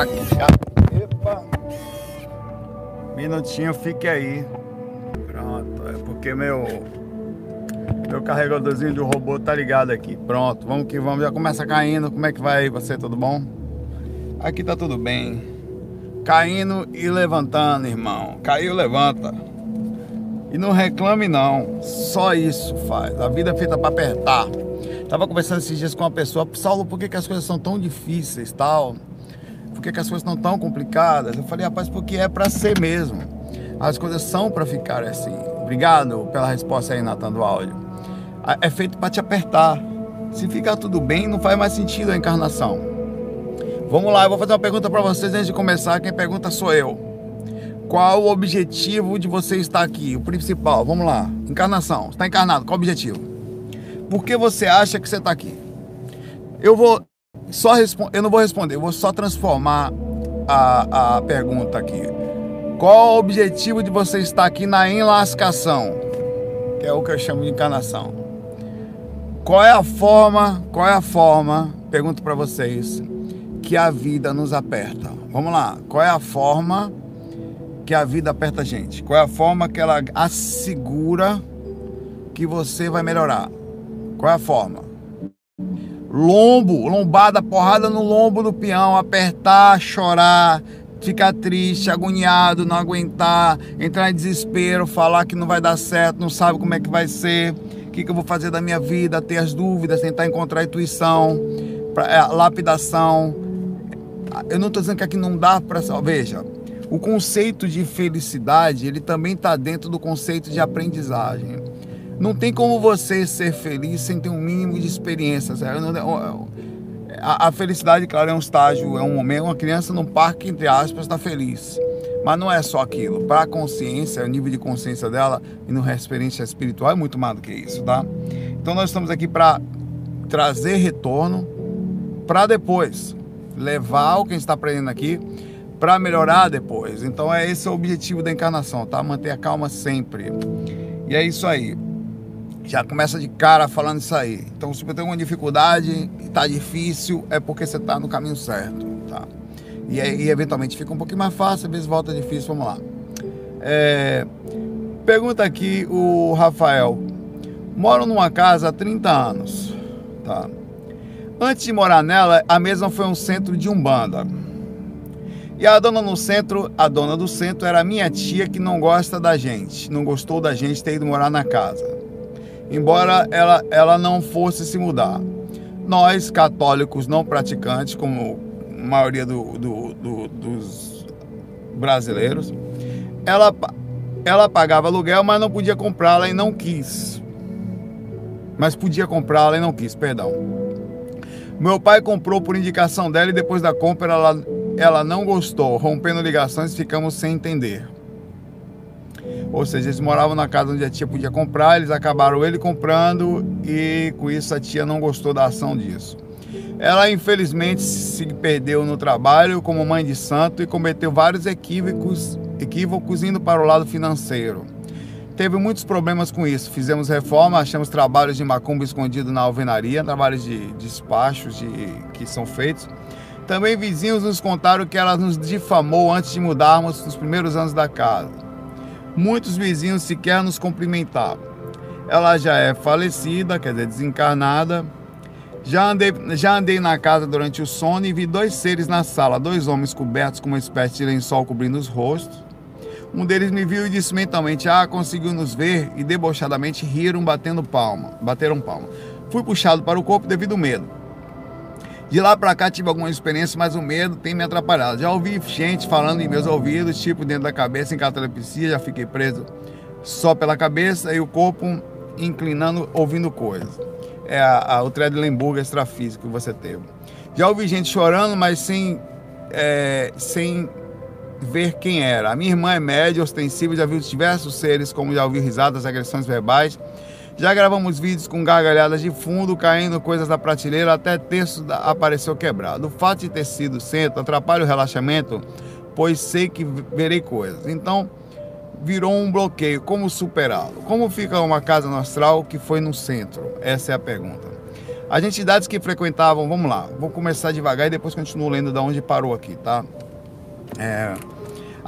Epa! Minutinho, fique aí. Pronto, é porque meu meu carregadorzinho do robô tá ligado aqui. Pronto, vamos que vamos. Já começa caindo. Como é que vai aí você? Tudo bom? Aqui tá tudo bem. Caindo e levantando, irmão. Caiu, levanta. E não reclame não. Só isso faz. A vida é feita para apertar. Tava conversando esses dias com uma pessoa, Saulo, por que, que as coisas são tão difíceis, tal? Por que, que as coisas não tão complicadas? Eu falei, rapaz, porque é para ser mesmo. As coisas são para ficar assim. Obrigado pela resposta aí, Natan, do áudio. É feito para te apertar. Se ficar tudo bem, não faz mais sentido a encarnação. Vamos lá, eu vou fazer uma pergunta para vocês antes de começar. Quem pergunta sou eu. Qual o objetivo de você estar aqui? O principal, vamos lá. Encarnação. Está encarnado, qual o objetivo? Por que você acha que você está aqui? Eu vou só eu não vou responder, eu vou só transformar a, a pergunta aqui. Qual o objetivo de você estar aqui na enlascação? Que é o que eu chamo de encarnação. Qual é a forma, qual é a forma, pergunto para vocês, que a vida nos aperta? Vamos lá, qual é a forma que a vida aperta a gente? Qual é a forma que ela assegura que você vai melhorar? Qual é a forma? Lombo, lombada, porrada no lombo do peão, apertar, chorar, ficar triste, agoniado, não aguentar, entrar em desespero, falar que não vai dar certo, não sabe como é que vai ser, o que, que eu vou fazer da minha vida, ter as dúvidas, tentar encontrar intuição, pra, é, lapidação. Eu não estou dizendo que aqui não dá para. Veja, o conceito de felicidade ele também está dentro do conceito de aprendizagem. Não tem como você ser feliz sem ter um mínimo de experiência. A, felicidade, claro, é um estágio, é um momento. Uma criança num parque, entre aspas, está feliz. Mas não é só aquilo. Para a consciência, o nível de consciência dela e no experiência espiritual é muito mais do que isso, tá? Então nós estamos aqui para trazer retorno para depois levar o que a gente está aprendendo aqui para melhorar depois. Então é esse o objetivo da encarnação, tá? Manter a calma sempre. E é isso aí já começa de cara falando isso aí. Então, se você tem uma dificuldade e tá difícil, é porque você tá no caminho certo, tá? E, e eventualmente fica um pouquinho mais fácil, às vezes volta difícil, vamos lá. É, pergunta aqui o Rafael. Moro numa casa há 30 anos, tá? Antes de morar nela, a mesma foi um centro de umbanda. E a dona no centro, a dona do centro era minha tia que não gosta da gente, não gostou da gente ter ido morar na casa embora ela, ela não fosse se mudar. Nós, católicos não praticantes, como a maioria do, do, do, dos brasileiros, ela, ela pagava aluguel, mas não podia comprá-la e não quis. Mas podia comprá-la e não quis, perdão. Meu pai comprou por indicação dela e depois da compra ela, ela não gostou, rompendo ligações ficamos sem entender. Ou seja, eles moravam na casa onde a tia podia comprar, eles acabaram ele comprando e com isso a tia não gostou da ação disso. Ela infelizmente se perdeu no trabalho como mãe de santo e cometeu vários equívocos, equívocos indo para o lado financeiro. Teve muitos problemas com isso. Fizemos reforma, achamos trabalhos de macumba escondido na alvenaria, trabalhos de despachos de, que são feitos. Também vizinhos nos contaram que ela nos difamou antes de mudarmos nos primeiros anos da casa. Muitos vizinhos sequer nos cumprimentavam. Ela já é falecida, quer dizer, desencarnada. Já andei, já andei na casa durante o sono e vi dois seres na sala, dois homens cobertos com uma espécie de lençol cobrindo os rostos. Um deles me viu e disse mentalmente: Ah, conseguiu nos ver, e debochadamente riram, batendo palma, bateram palma. Fui puxado para o corpo devido ao medo. De lá para cá tive alguma experiência, mas o medo tem me atrapalhado. Já ouvi gente falando em meus ouvidos, tipo dentro da cabeça, em catalepsia, já fiquei preso só pela cabeça e o corpo inclinando, ouvindo coisas. É a, a, o Tredelenburg extrafísico que você teve. Já ouvi gente chorando, mas sem, é, sem ver quem era. A minha irmã é média, ostensiva, já viu diversos seres, como já ouvi risadas, agressões verbais já gravamos vídeos com gargalhadas de fundo, caindo coisas da prateleira, até texto apareceu quebrado. O fato de ter sido centro atrapalha o relaxamento, pois sei que verei coisas. Então, virou um bloqueio. Como superá-lo? Como fica uma casa no astral que foi no centro? Essa é a pergunta. As entidades que frequentavam, vamos lá, vou começar devagar e depois continuo lendo da onde parou aqui, tá? É,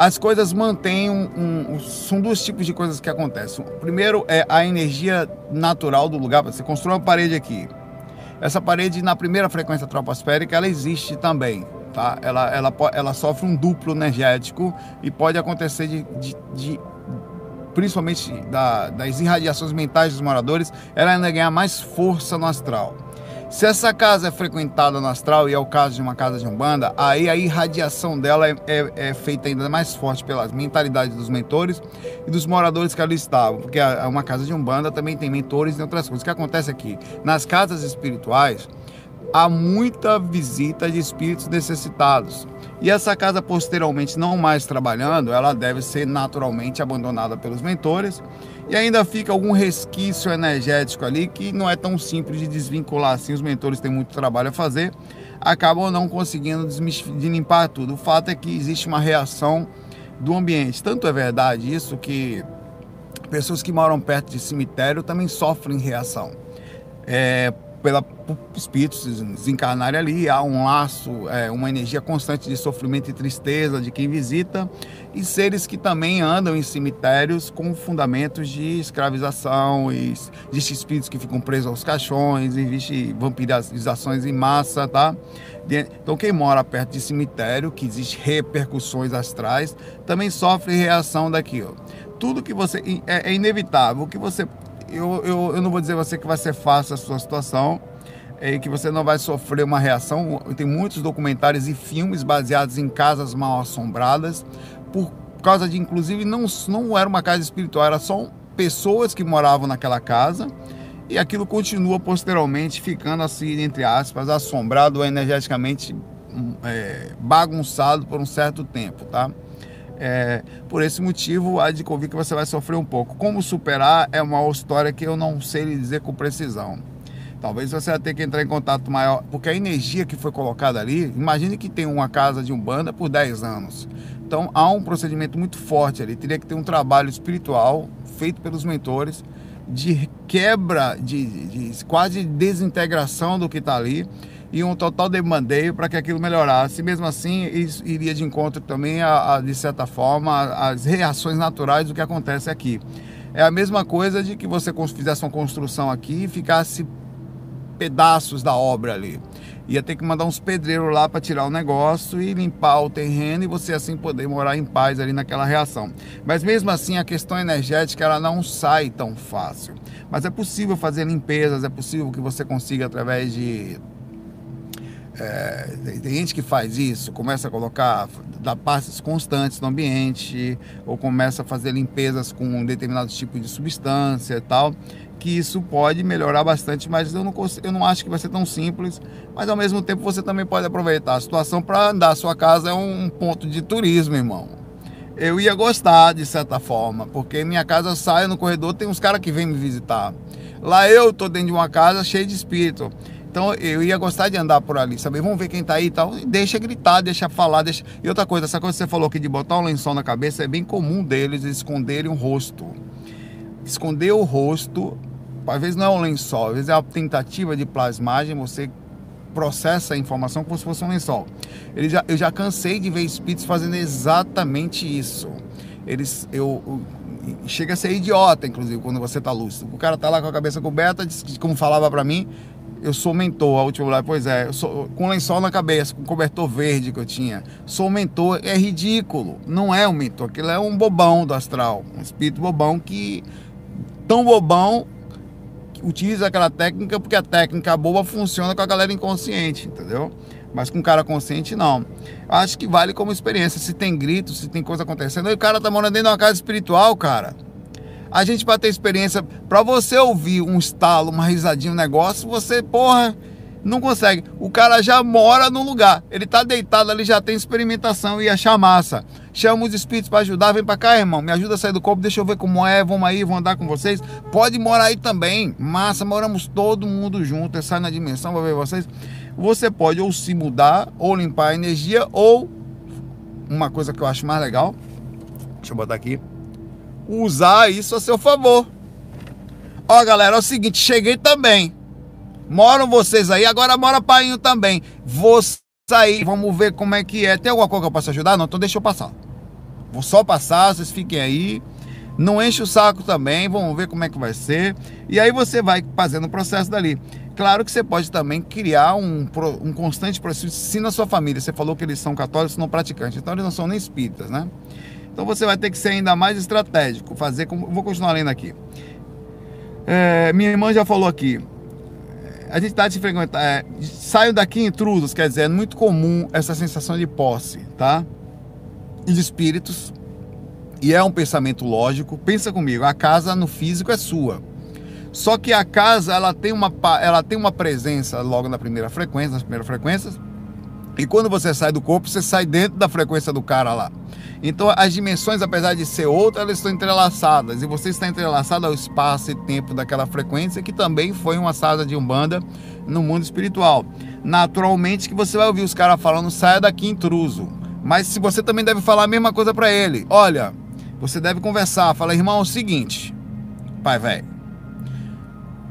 as coisas mantêm um, um, são dois tipos de coisas que acontecem. Primeiro é a energia natural do lugar. Você constrói uma parede aqui. Essa parede na primeira frequência troposférica ela existe também, tá? Ela, ela, ela sofre um duplo energético e pode acontecer de, de, de principalmente da, das irradiações mentais dos moradores, ela ainda ganha mais força no astral. Se essa casa é frequentada no astral, e é o caso de uma casa de umbanda, aí a irradiação dela é, é, é feita ainda mais forte pelas mentalidades dos mentores e dos moradores que ali estavam. Porque a, uma casa de umbanda também tem mentores e outras coisas. O que acontece aqui? Nas casas espirituais, há muita visita de espíritos necessitados. E essa casa, posteriormente, não mais trabalhando, ela deve ser naturalmente abandonada pelos mentores e ainda fica algum resquício energético ali que não é tão simples de desvincular assim. Os mentores têm muito trabalho a fazer, acabam não conseguindo de limpar tudo. O fato é que existe uma reação do ambiente. Tanto é verdade isso que pessoas que moram perto de cemitério também sofrem reação. É, pela espíritos desencarnarem ali, há um laço, é, uma energia constante de sofrimento e tristeza de quem visita, e seres que também andam em cemitérios com fundamentos de escravização, e existem espíritos que ficam presos aos caixões, existe vampirizações em massa, tá? Então quem mora perto de cemitério, que existe repercussões astrais, também sofre reação daquilo. Tudo que você é, é inevitável, o que você eu, eu, eu não vou dizer você que vai ser fácil a sua situação e que você não vai sofrer uma reação. Tem muitos documentários e filmes baseados em casas mal assombradas, por causa de, inclusive, não, não era uma casa espiritual, era só pessoas que moravam naquela casa e aquilo continua posteriormente ficando assim, entre aspas, assombrado ou energeticamente é, bagunçado por um certo tempo, tá? É, por esse motivo, há de convir que você vai sofrer um pouco. Como superar é uma história que eu não sei lhe dizer com precisão. Talvez você vai ter que entrar em contato maior, porque a energia que foi colocada ali, imagine que tem uma casa de umbanda por 10 anos. Então há um procedimento muito forte ali, teria que ter um trabalho espiritual feito pelos mentores de quebra, de, de, de quase desintegração do que está ali e um total demandeio para que aquilo melhorasse. Mesmo assim, isso iria de encontro também, a, a de certa forma, às reações naturais do que acontece aqui. É a mesma coisa de que você fizesse uma construção aqui e ficasse pedaços da obra ali. Ia ter que mandar uns pedreiros lá para tirar o negócio e limpar o terreno e você assim poder morar em paz ali naquela reação. Mas mesmo assim a questão energética ela não sai tão fácil. Mas é possível fazer limpezas, é possível que você consiga através de é, tem gente que faz isso, começa a colocar, dá passes constantes no ambiente, ou começa a fazer limpezas com um determinado tipo de substância e tal, que isso pode melhorar bastante, mas eu não, eu não acho que vai ser tão simples. Mas ao mesmo tempo você também pode aproveitar a situação para andar. Sua casa é um ponto de turismo, irmão. Eu ia gostar de certa forma, porque minha casa sai no corredor, tem uns caras que vêm me visitar. Lá eu tô dentro de uma casa cheia de espírito. Então eu ia gostar de andar por ali, saber, vamos ver quem tá aí e tal. deixa gritar, deixa falar, deixa. E outra coisa, essa coisa que você falou aqui de botar um lençol na cabeça é bem comum deles esconderem o rosto. Esconder o rosto, às vezes não é um lençol, às vezes é uma tentativa de plasmagem, você processa a informação como se fosse um lençol. Ele já, eu já cansei de ver espíritos fazendo exatamente isso. Eles, eu, eu chega a ser idiota, inclusive, quando você tá lúcido. O cara tá lá com a cabeça coberta, como falava para mim, eu sou mentor, a última lá, pois é, eu sou com lençol na cabeça, com cobertor verde que eu tinha. Sou mentor, é ridículo. Não é um mentor, aquilo é um bobão do astral, um espírito bobão que tão bobão que utiliza aquela técnica porque a técnica boba funciona com a galera inconsciente, entendeu? Mas com cara consciente, não. Acho que vale como experiência. Se tem grito, se tem coisa acontecendo. E o cara tá morando dentro de uma casa espiritual, cara a gente para ter experiência, para você ouvir um estalo, uma risadinha, um negócio, você, porra, não consegue. O cara já mora no lugar, ele tá deitado ali, já tem experimentação e achar massa. Chama os espíritos para ajudar, vem para cá, irmão, me ajuda a sair do corpo, deixa eu ver como é, vamos aí, vamos andar com vocês. Pode morar aí também, massa, moramos todo mundo junto, sai na dimensão, vou ver vocês. Você pode ou se mudar, ou limpar a energia, ou uma coisa que eu acho mais legal, deixa eu botar aqui usar isso a seu favor. Ó, galera, é o seguinte, cheguei também. Moram vocês aí, agora mora pai também. Vou sair, vamos ver como é que é. Tem alguma coisa que eu possa ajudar? Não, então deixa eu passar. Vou só passar, vocês fiquem aí. Não enche o saco também, vamos ver como é que vai ser. E aí você vai fazendo o processo dali. Claro que você pode também criar um, um constante processo. Se na sua família você falou que eles são católicos, não praticantes, então eles não são nem espíritas, né? Então você vai ter que ser ainda mais estratégico. Fazer como. Vou continuar lendo aqui. É, minha irmã já falou aqui. A gente está de frequentar. É, saio daqui intrusos, quer dizer, é muito comum essa sensação de posse, tá? E de espíritos. E é um pensamento lógico. Pensa comigo, a casa no físico é sua. Só que a casa ela tem uma, ela tem uma presença logo na primeira frequência, nas primeiras frequências. E quando você sai do corpo, você sai dentro da frequência do cara lá. Então as dimensões, apesar de ser outras, elas estão entrelaçadas. E você está entrelaçado ao espaço e tempo daquela frequência, que também foi uma sala de Umbanda no mundo espiritual. Naturalmente que você vai ouvir os caras falando, saia daqui intruso. Mas se você também deve falar a mesma coisa para ele. Olha, você deve conversar. Fala, irmão, é o seguinte, pai velho.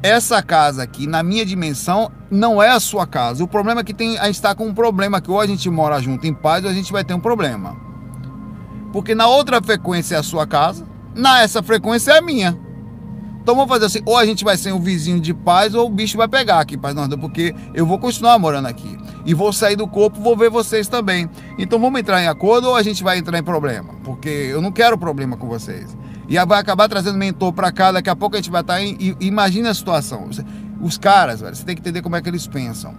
Essa casa aqui, na minha dimensão, não é a sua casa. O problema é que tem, a gente está com um problema que ou a gente mora junto em paz ou a gente vai ter um problema. Porque na outra frequência é a sua casa, na essa frequência é a minha. Então vamos fazer assim, ou a gente vai ser um vizinho de paz ou o bicho vai pegar aqui, paz nós porque eu vou continuar morando aqui. E vou sair do corpo, vou ver vocês também. Então vamos entrar em acordo ou a gente vai entrar em problema? Porque eu não quero problema com vocês. E vai acabar trazendo mentor para cá, daqui a pouco a gente vai estar tá em. Imagina a situação. Os caras, velho, você tem que entender como é que eles pensam.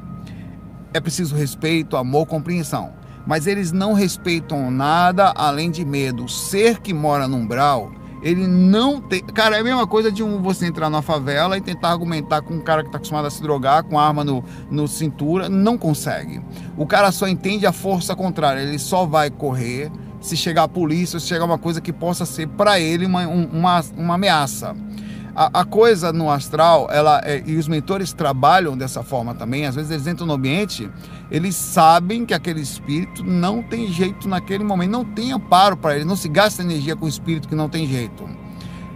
É preciso respeito, amor, compreensão mas eles não respeitam nada além de medo. O ser que mora no umbral, ele não tem. Cara, é a mesma coisa de um, você entrar na favela e tentar argumentar com um cara que está acostumado a se drogar, com arma no, no cintura, não consegue. O cara só entende a força contrária, ele só vai correr se chegar a polícia, se chegar uma coisa que possa ser para ele uma, uma, uma ameaça. A, a, coisa no astral, ela é, e os mentores trabalham dessa forma também. Às vezes eles entram no ambiente, eles sabem que aquele espírito não tem jeito naquele momento, não tem amparo para ele, não se gasta energia com o espírito que não tem jeito.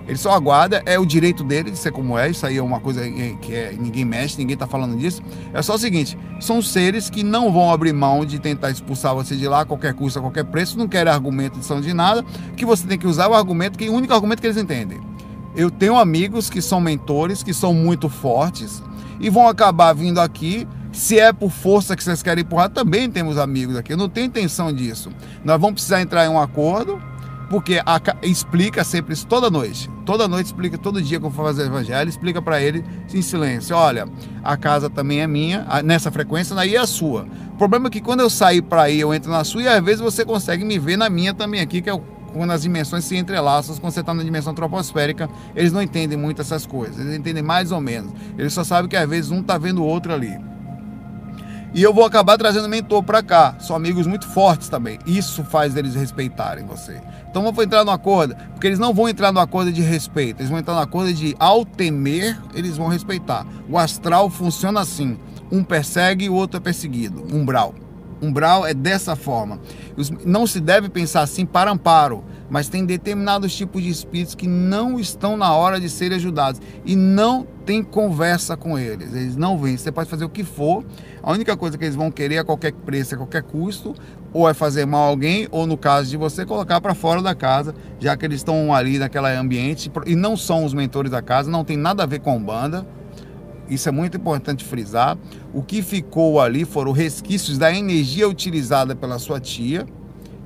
Ele só aguarda, é o direito dele de ser como é, isso aí é uma coisa que é, ninguém mexe, ninguém está falando disso. É só o seguinte: são seres que não vão abrir mão de tentar expulsar você de lá a qualquer custo, a qualquer preço, não querem argumento de são de nada, que você tem que usar o argumento, que é o único argumento que eles entendem. Eu tenho amigos que são mentores, que são muito fortes e vão acabar vindo aqui. Se é por força que vocês querem empurrar, também temos amigos aqui. Eu não tenho intenção disso. Nós vamos precisar entrar em um acordo, porque a, explica sempre isso toda noite. Toda noite explica, todo dia que eu for fazer o evangelho, explica para ele em silêncio: olha, a casa também é minha, nessa frequência, daí é a sua. O problema é que quando eu sair para aí, eu entro na sua e às vezes você consegue me ver na minha também aqui, que é quando as dimensões se entrelaçam, quando você está na dimensão troposférica, eles não entendem muito essas coisas. Eles entendem mais ou menos. Eles só sabem que às vezes um está vendo o outro ali. E eu vou acabar trazendo mentor para cá. São amigos muito fortes também. Isso faz eles respeitarem você. Então vamos entrar no acordo, porque eles não vão entrar no acordo de respeito, eles vão entrar no acordo de ao temer, eles vão respeitar. O astral funciona assim: um persegue e o outro é perseguido. Umbral. Umbral é dessa forma. Não se deve pensar assim para amparo, mas tem determinados tipos de espíritos que não estão na hora de serem ajudados e não tem conversa com eles. Eles não vêm. Você pode fazer o que for, a única coisa que eles vão querer a qualquer preço, a qualquer custo, ou é fazer mal a alguém, ou no caso de você, colocar para fora da casa, já que eles estão ali naquele ambiente e não são os mentores da casa, não tem nada a ver com banda isso é muito importante frisar. O que ficou ali foram resquícios da energia utilizada pela sua tia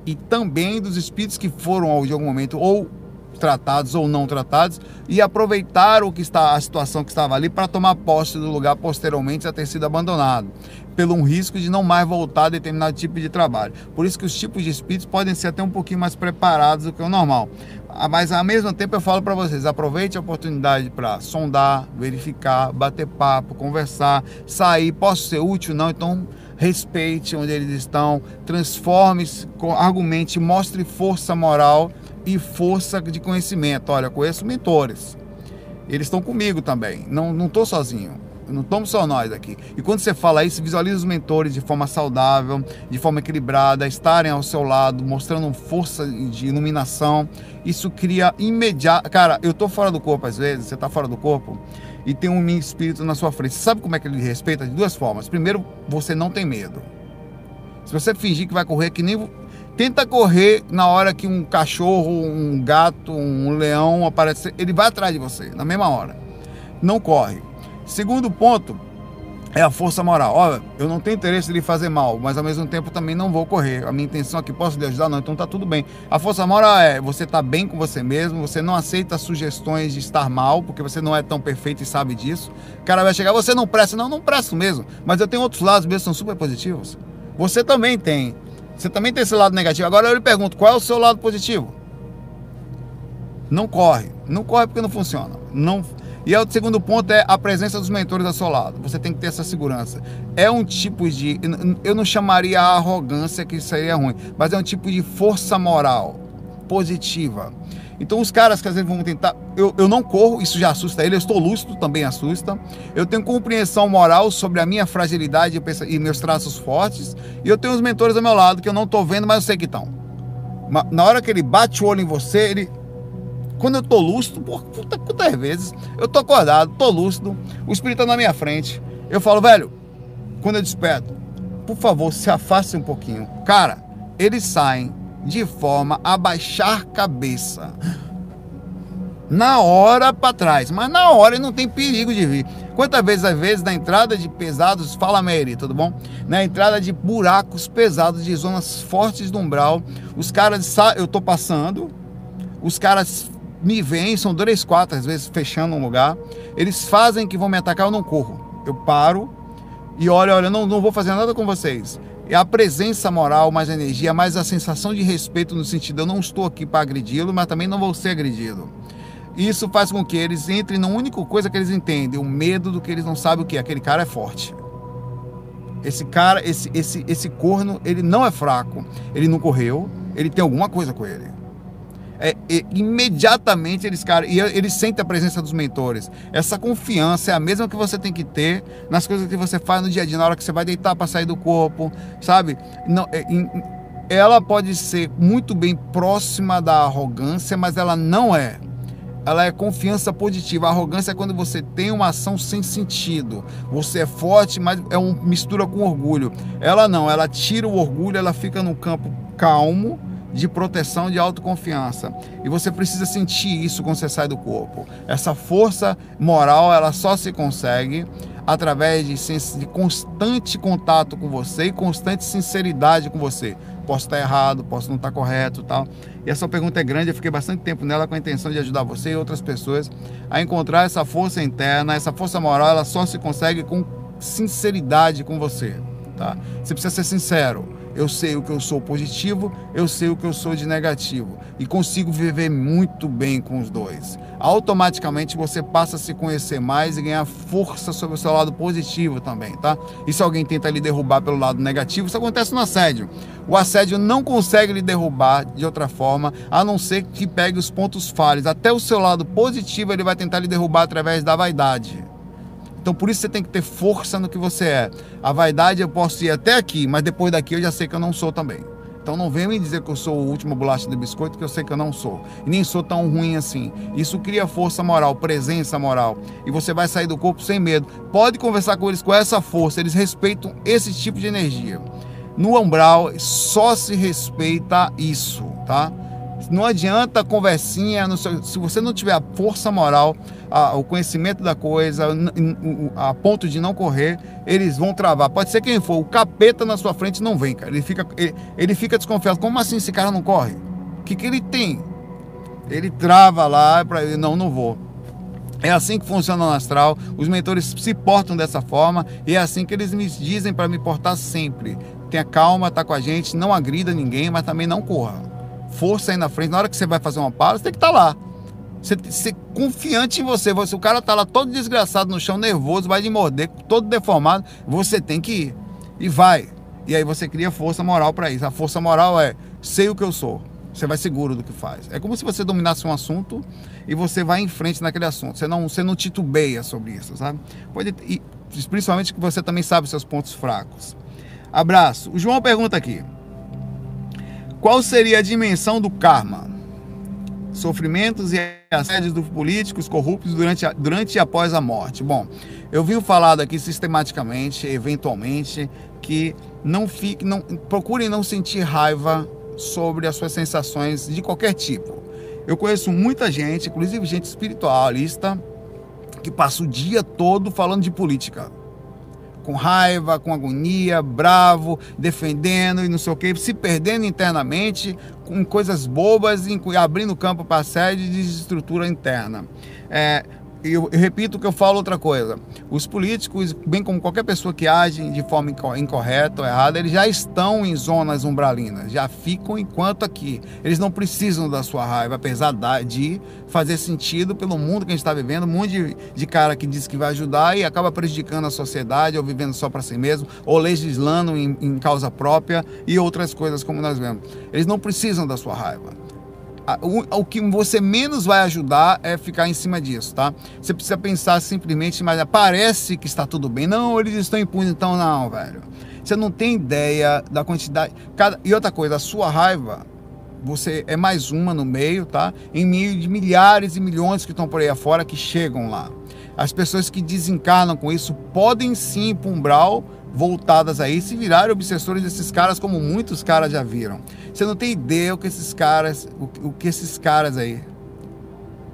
e também dos espíritos que foram de algum momento ou tratados ou não tratados e aproveitaram o que está a situação que estava ali para tomar posse do lugar posteriormente a ter sido abandonado, pelo um risco de não mais voltar a determinado tipo de trabalho. Por isso que os tipos de espíritos podem ser até um pouquinho mais preparados do que o normal. Ah, mas ao mesmo tempo eu falo para vocês, aproveite a oportunidade para sondar, verificar, bater papo, conversar, sair, posso ser útil não, então respeite onde eles estão, transforme-se, argumente, mostre força moral e força de conhecimento. Olha, conheço mentores. Eles estão comigo também. Não estou sozinho. Não estamos só nós aqui. E quando você fala isso, visualiza os mentores de forma saudável, de forma equilibrada, estarem ao seu lado, mostrando força de iluminação. Isso cria imediato. Cara, eu tô fora do corpo às vezes, você tá fora do corpo. e tem um espírito na sua frente. Você sabe como é que ele respeita? De duas formas. Primeiro, você não tem medo. Se você fingir que vai correr, que nem. Tenta correr na hora que um cachorro, um gato, um leão aparecer, ele vai atrás de você, na mesma hora. Não corre. Segundo ponto, é a força moral. Olha, eu não tenho interesse de fazer mal, mas ao mesmo tempo também não vou correr. A minha intenção aqui, posso lhe ajudar? Não, então tá tudo bem. A força moral é você tá bem com você mesmo, você não aceita sugestões de estar mal, porque você não é tão perfeito e sabe disso. O cara vai chegar, você não presta. Não, não presto mesmo. Mas eu tenho outros lados mesmo, são super positivos. Você também tem. Você também tem esse lado negativo. Agora eu lhe pergunto, qual é o seu lado positivo? Não corre. Não corre porque não funciona. Não e o segundo ponto é a presença dos mentores ao seu lado. Você tem que ter essa segurança. É um tipo de. Eu não chamaria a arrogância, que seria ruim, mas é um tipo de força moral positiva. Então, os caras que às vezes vão tentar. Eu, eu não corro, isso já assusta ele. Eu estou lúcido, também assusta. Eu tenho compreensão moral sobre a minha fragilidade e meus traços fortes. E eu tenho os mentores ao meu lado que eu não estou vendo, mas eu sei que estão. Na hora que ele bate o olho em você, ele quando eu tô lúcido, por quantas vezes eu tô acordado, tô lúcido, o espírito tá na minha frente. Eu falo, velho, quando eu desperto, por favor, se afaste um pouquinho. Cara, eles saem de forma a baixar cabeça. Na hora para trás, mas na hora não tem perigo de vir. Quantas vezes, às vezes, na entrada de pesados, fala Mary, tudo bom? Na entrada de buracos pesados, de zonas fortes do umbral, os caras, eu tô passando, os caras me vêm, são três, quatro, às vezes fechando um lugar. Eles fazem que vão me atacar, eu não corro. Eu paro e olho, olha, não, não vou fazer nada com vocês. É a presença moral, mais a energia, mais a sensação de respeito no sentido, eu não estou aqui para agredi-lo, mas também não vou ser agredido. Isso faz com que eles entrem na única coisa que eles entendem, o medo do que eles não sabem o que é. Aquele cara é forte. Esse cara, esse, esse, esse corno, ele não é fraco. Ele não correu, ele tem alguma coisa com ele é, é, imediatamente eles, cara, e eles sentem a presença dos mentores. Essa confiança é a mesma que você tem que ter nas coisas que você faz no dia a dia, na hora que você vai deitar para sair do corpo, sabe? Não, é, ela pode ser muito bem próxima da arrogância, mas ela não é. Ela é confiança positiva. A arrogância é quando você tem uma ação sem sentido. Você é forte, mas é uma mistura com orgulho. Ela não, ela tira o orgulho, ela fica no campo calmo de proteção, de autoconfiança. E você precisa sentir isso quando você sai do corpo. Essa força moral, ela só se consegue através de, de constante contato com você e constante sinceridade com você. Posso estar errado, posso não estar correto, tal. E essa pergunta é grande, eu fiquei bastante tempo nela com a intenção de ajudar você e outras pessoas a encontrar essa força interna, essa força moral, ela só se consegue com sinceridade com você, tá? Você precisa ser sincero eu sei o que eu sou positivo, eu sei o que eu sou de negativo e consigo viver muito bem com os dois. Automaticamente você passa a se conhecer mais e ganhar força sobre o seu lado positivo também, tá? E se alguém tenta lhe derrubar pelo lado negativo, isso acontece no assédio. O assédio não consegue lhe derrubar de outra forma, a não ser que pegue os pontos falhos. Até o seu lado positivo ele vai tentar lhe derrubar através da vaidade. Então por isso você tem que ter força no que você é. A vaidade eu posso ir até aqui, mas depois daqui eu já sei que eu não sou também. Então não venha me dizer que eu sou o último bolacha de biscoito, que eu sei que eu não sou. E nem sou tão ruim assim. Isso cria força moral, presença moral. E você vai sair do corpo sem medo. Pode conversar com eles com essa força, eles respeitam esse tipo de energia. No umbral só se respeita isso, tá? Não adianta conversinha, se você não tiver a força moral, a, o conhecimento da coisa, a, ponto de não correr, eles vão travar. Pode ser quem for, o capeta na sua frente não vem, cara. Ele fica, ele, ele fica desconfiado. Como assim esse cara não corre? O que, que ele tem? Ele trava lá para não, não vou. É assim que funciona o astral. Os mentores se portam dessa forma e é assim que eles me dizem para me portar sempre. Tenha calma, tá com a gente, não agrida ninguém, mas também não corra força aí na frente. Na hora que você vai fazer uma para, você tem que estar tá lá. Você tem que ser confiante em você. Se o cara tá lá todo desgraçado no chão, nervoso, vai de morder, todo deformado, você tem que ir. E vai. E aí você cria força moral para isso. A força moral é sei o que eu sou. Você vai seguro do que faz. É como se você dominasse um assunto e você vai em frente naquele assunto. Você não, você não titubeia sobre isso, sabe? Pode, e, principalmente que você também sabe seus pontos fracos. Abraço. O João pergunta aqui. Qual seria a dimensão do karma? sofrimentos e assédios dos políticos corruptos durante, durante e após a morte. Bom, eu venho falado aqui sistematicamente, eventualmente, que não fique, não, procurem não sentir raiva sobre as suas sensações de qualquer tipo. Eu conheço muita gente, inclusive gente espiritualista, que passa o dia todo falando de política com raiva, com agonia, bravo, defendendo e não sei o que, se perdendo internamente com coisas bobas e abrindo campo para sede de desestrutura interna. É, eu, eu, repito que eu falo outra coisa. Os políticos, bem como qualquer pessoa que age de forma incorreta ou errada, eles já estão em zonas umbralinas, já ficam enquanto aqui. Eles não precisam da sua raiva, apesar de fazer sentido pelo mundo que a gente está vivendo. Um monte de, de, cara que diz que vai ajudar e acaba prejudicando a sociedade, ou vivendo só para si mesmo, ou legislando em, em causa própria e outras coisas como nós vemos. Eles não precisam da sua raiva o, o que você menos vai ajudar é ficar em cima disso, tá? Você precisa pensar simplesmente, mas parece que está tudo bem. Não, eles estão impunes, então não, velho. Você não tem ideia da quantidade. Cada... E outra coisa, a sua raiva, você é mais uma no meio, tá? Em meio de milhares e milhões que estão por aí afora que chegam lá. As pessoas que desencarnam com isso podem sim ir para voltadas aí se virarem obsessores desses caras, como muitos caras já viram. Você não tem ideia o que esses caras, o, o que esses caras aí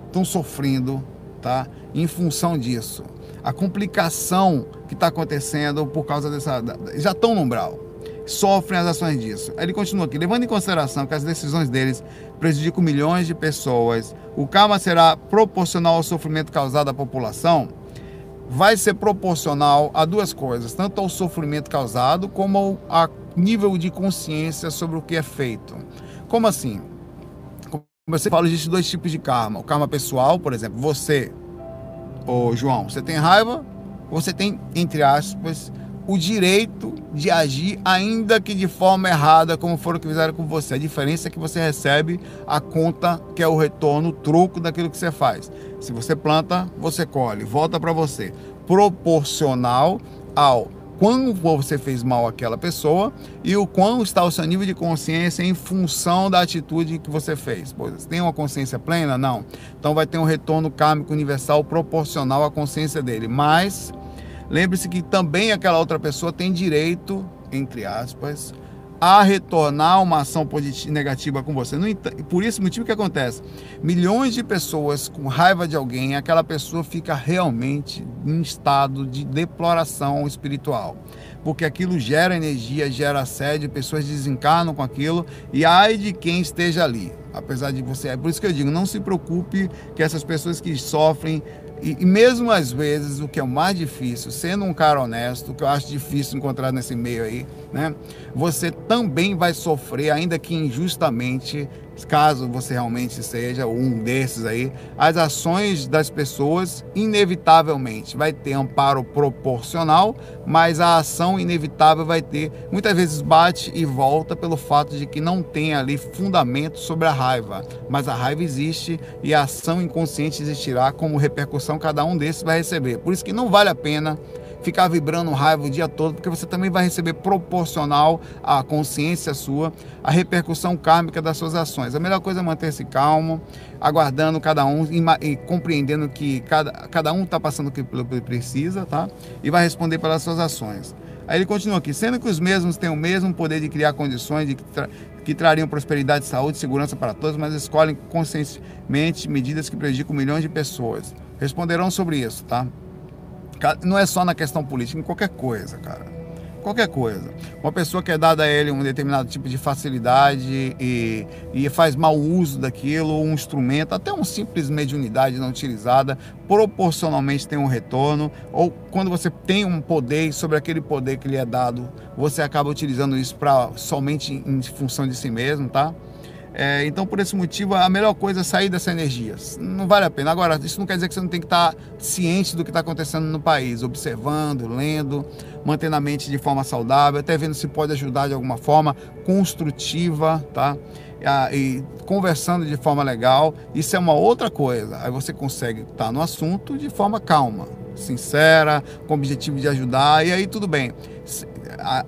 estão sofrendo, tá? Em função disso. A complicação que está acontecendo por causa dessa. Já estão no umbral. Sofrem as ações disso. Aí ele continua aqui, levando em consideração que as decisões deles prejudicam milhões de pessoas, o karma será proporcional ao sofrimento causado à população vai ser proporcional a duas coisas, tanto ao sofrimento causado como ao nível de consciência sobre o que é feito. Como assim? Como você fala, existem dois tipos de karma. O karma pessoal, por exemplo, você, ô João, você tem raiva, você tem, entre aspas, o direito de agir, ainda que de forma errada, como foram que fizeram com você. A diferença é que você recebe a conta, que é o retorno, o troco daquilo que você faz. Se você planta, você colhe, volta para você. Proporcional ao quando você fez mal àquela pessoa e o quão está o seu nível de consciência em função da atitude que você fez. Pois tem uma consciência plena? Não. Então vai ter um retorno kármico universal proporcional à consciência dele. Mas Lembre-se que também aquela outra pessoa tem direito, entre aspas, a retornar uma ação positiva, negativa com você. No, por esse motivo que acontece, milhões de pessoas com raiva de alguém, aquela pessoa fica realmente em estado de deploração espiritual. Porque aquilo gera energia, gera assédio, pessoas desencarnam com aquilo e ai de quem esteja ali. Apesar de você, é por isso que eu digo, não se preocupe que essas pessoas que sofrem e, e, mesmo às vezes, o que é o mais difícil, sendo um cara honesto, que eu acho difícil encontrar nesse meio aí, né? Você também vai sofrer, ainda que injustamente, caso você realmente seja um desses aí, as ações das pessoas, inevitavelmente, vai ter amparo proporcional, mas a ação inevitável vai ter, muitas vezes bate e volta pelo fato de que não tem ali fundamento sobre a raiva, mas a raiva existe e a ação inconsciente existirá como repercussão cada um desses vai receber. Por isso que não vale a pena ficar vibrando raiva o dia todo, porque você também vai receber proporcional à consciência sua, a repercussão kármica das suas ações. A melhor coisa é manter-se calmo, aguardando cada um e, compreendendo que cada, cada um está passando o que precisa, tá? E vai responder pelas suas ações. Aí ele continua aqui, sendo que os mesmos têm o mesmo poder de criar condições de que, tra que trariam prosperidade, saúde e segurança para todos, mas escolhem conscientemente medidas que prejudicam milhões de pessoas. Responderão sobre isso, tá? Não é só na questão política, em qualquer coisa, cara. Qualquer coisa. Uma pessoa que é dada a ele um determinado tipo de facilidade e, e faz mau uso daquilo, um instrumento, até uma simples mediunidade não utilizada, proporcionalmente tem um retorno. Ou quando você tem um poder sobre aquele poder que lhe é dado, você acaba utilizando isso para somente em função de si mesmo, tá? É, então, por esse motivo, a melhor coisa é sair dessa energia. Não vale a pena. Agora, isso não quer dizer que você não tem que estar ciente do que está acontecendo no país, observando, lendo, mantendo a mente de forma saudável, até vendo se pode ajudar de alguma forma construtiva, tá? E conversando de forma legal. Isso é uma outra coisa. Aí você consegue estar no assunto de forma calma, sincera, com o objetivo de ajudar, e aí tudo bem.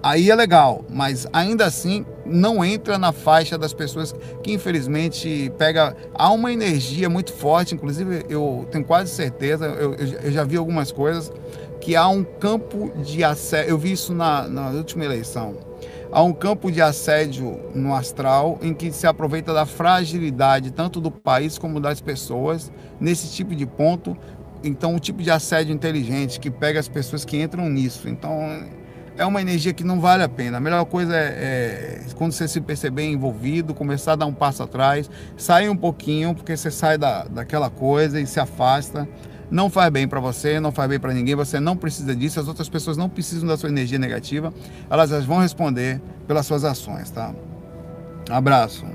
Aí é legal, mas ainda assim não entra na faixa das pessoas que infelizmente pega há uma energia muito forte, inclusive eu tenho quase certeza, eu, eu já vi algumas coisas que há um campo de assédio, eu vi isso na, na última eleição. Há um campo de assédio no astral em que se aproveita da fragilidade tanto do país como das pessoas nesse tipo de ponto. Então, o tipo de assédio inteligente que pega as pessoas que entram nisso. Então, é uma energia que não vale a pena. A melhor coisa é, é, quando você se perceber envolvido, começar a dar um passo atrás, sair um pouquinho, porque você sai da, daquela coisa e se afasta. Não faz bem para você, não faz bem para ninguém, você não precisa disso, as outras pessoas não precisam da sua energia negativa, elas vão responder pelas suas ações, tá? Abraço.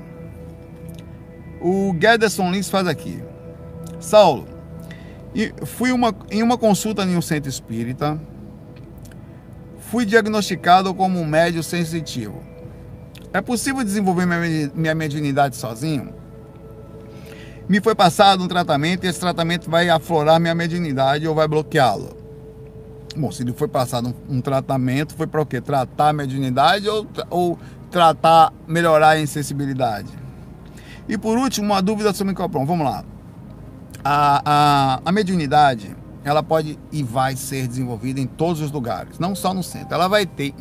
O Gederson Lins faz aqui. Saulo, fui uma, em uma consulta em um centro espírita, Fui diagnosticado como um médio sensitivo. É possível desenvolver minha mediunidade sozinho? Me foi passado um tratamento e esse tratamento vai aflorar minha mediunidade ou vai bloqueá-la? Bom, se lhe foi passado um, um tratamento, foi para o quê? Tratar a mediunidade ou, ou tratar, melhorar a insensibilidade? E por último, uma dúvida sobre o microprom. Vamos lá. A, a, a mediunidade ela pode e vai ser desenvolvida em todos os lugares, não só no centro. Ela vai ter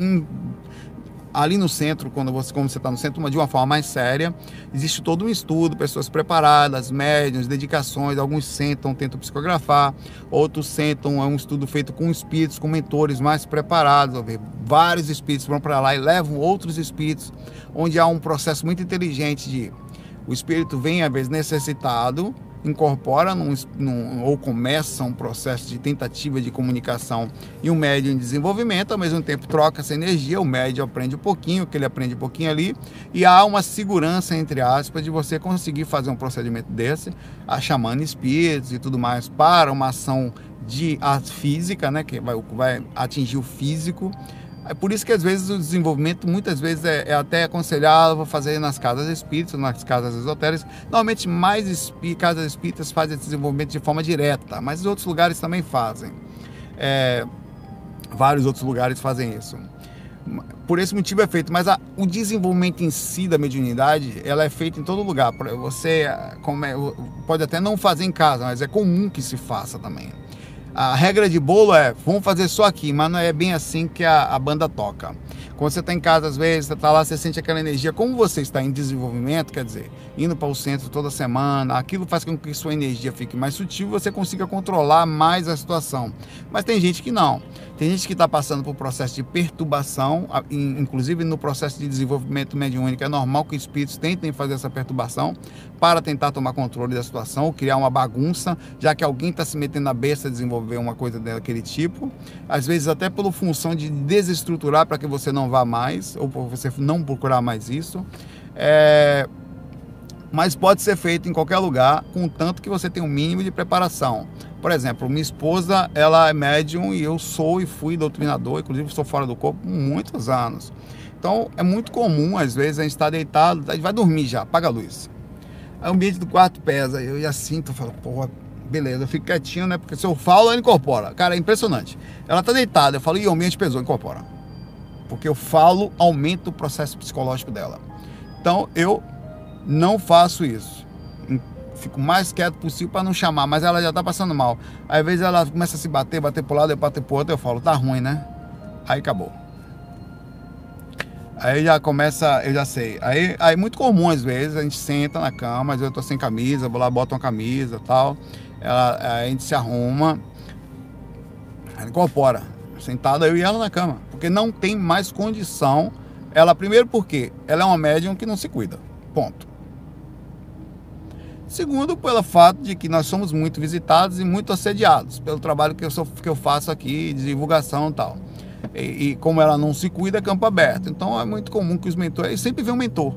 ali no centro, quando você como você está no centro, de uma forma mais séria, existe todo um estudo, pessoas preparadas, médiums, dedicações. Alguns sentam, tentam psicografar, outros sentam, é um estudo feito com espíritos, com mentores mais preparados. Vários espíritos vão para lá e levam outros espíritos, onde há um processo muito inteligente de o espírito vem às vezes necessitado incorpora num, num, ou começa um processo de tentativa de comunicação e um médium em desenvolvimento, ao mesmo tempo troca essa energia, o médium aprende um pouquinho, que ele aprende um pouquinho ali, e há uma segurança, entre aspas, de você conseguir fazer um procedimento desse, a chamando espíritos e tudo mais, para uma ação de física, né, que vai, vai atingir o físico, é por isso que às vezes o desenvolvimento, muitas vezes, é, é até aconselhável fazer nas casas espíritas, nas casas esotéricas. Normalmente, mais espí casas espíritas fazem esse desenvolvimento de forma direta, mas outros lugares também fazem. É, vários outros lugares fazem isso. Por esse motivo é feito, mas a, o desenvolvimento em si da mediunidade, ela é feita em todo lugar. Você come, pode até não fazer em casa, mas é comum que se faça também a regra de bolo é, vamos fazer só aqui, mas não é bem assim que a, a banda toca. Quando você está em casa, às vezes, você está lá, você sente aquela energia. Como você está em desenvolvimento, quer dizer, indo para o centro toda semana, aquilo faz com que sua energia fique mais sutil você consiga controlar mais a situação. Mas tem gente que não. Tem gente que está passando por processo de perturbação, inclusive no processo de desenvolvimento mediúnico. É normal que espíritos tentem fazer essa perturbação para tentar tomar controle da situação, ou criar uma bagunça, já que alguém está se metendo na besta a desenvolver uma coisa daquele tipo. Às vezes, até pela função de desestruturar para que você não vá mais, ou você não procurar mais isso. É, mas pode ser feito em qualquer lugar, contanto que você tenha um mínimo de preparação. Por exemplo, minha esposa, ela é médium e eu sou e fui doutrinador, inclusive estou fora do corpo muitos anos. Então, é muito comum, às vezes, a gente está deitado, a gente vai dormir já, apaga a luz. Aí o ambiente do quarto pesa, eu já sinto, eu falo, porra, beleza, eu fico quietinho, né? Porque se eu falo, ela incorpora. Cara, é impressionante. Ela tá deitada, eu falo, e o ambiente pesou, incorpora porque eu falo, aumenta o processo psicológico dela. Então eu não faço isso. Fico mais quieto possível para não chamar, mas ela já está passando mal. Às vezes ela começa a se bater, bater para o lado, bater para o outro, eu falo, tá ruim, né? Aí acabou. Aí já começa, eu já sei. Aí, aí muito comum às vezes, a gente senta na cama, eu tô sem camisa, vou lá, boto uma camisa tal. Ela, a gente se arruma, ela incorpora sentada eu e ela na cama, porque não tem mais condição. Ela, primeiro, porque ela é uma médium que não se cuida. Ponto. Segundo, pelo fato de que nós somos muito visitados e muito assediados pelo trabalho que eu, sou, que eu faço aqui, de divulgação e tal. E, e, como ela não se cuida, é campo aberto. Então é muito comum que os mentores. Sempre vem um mentor.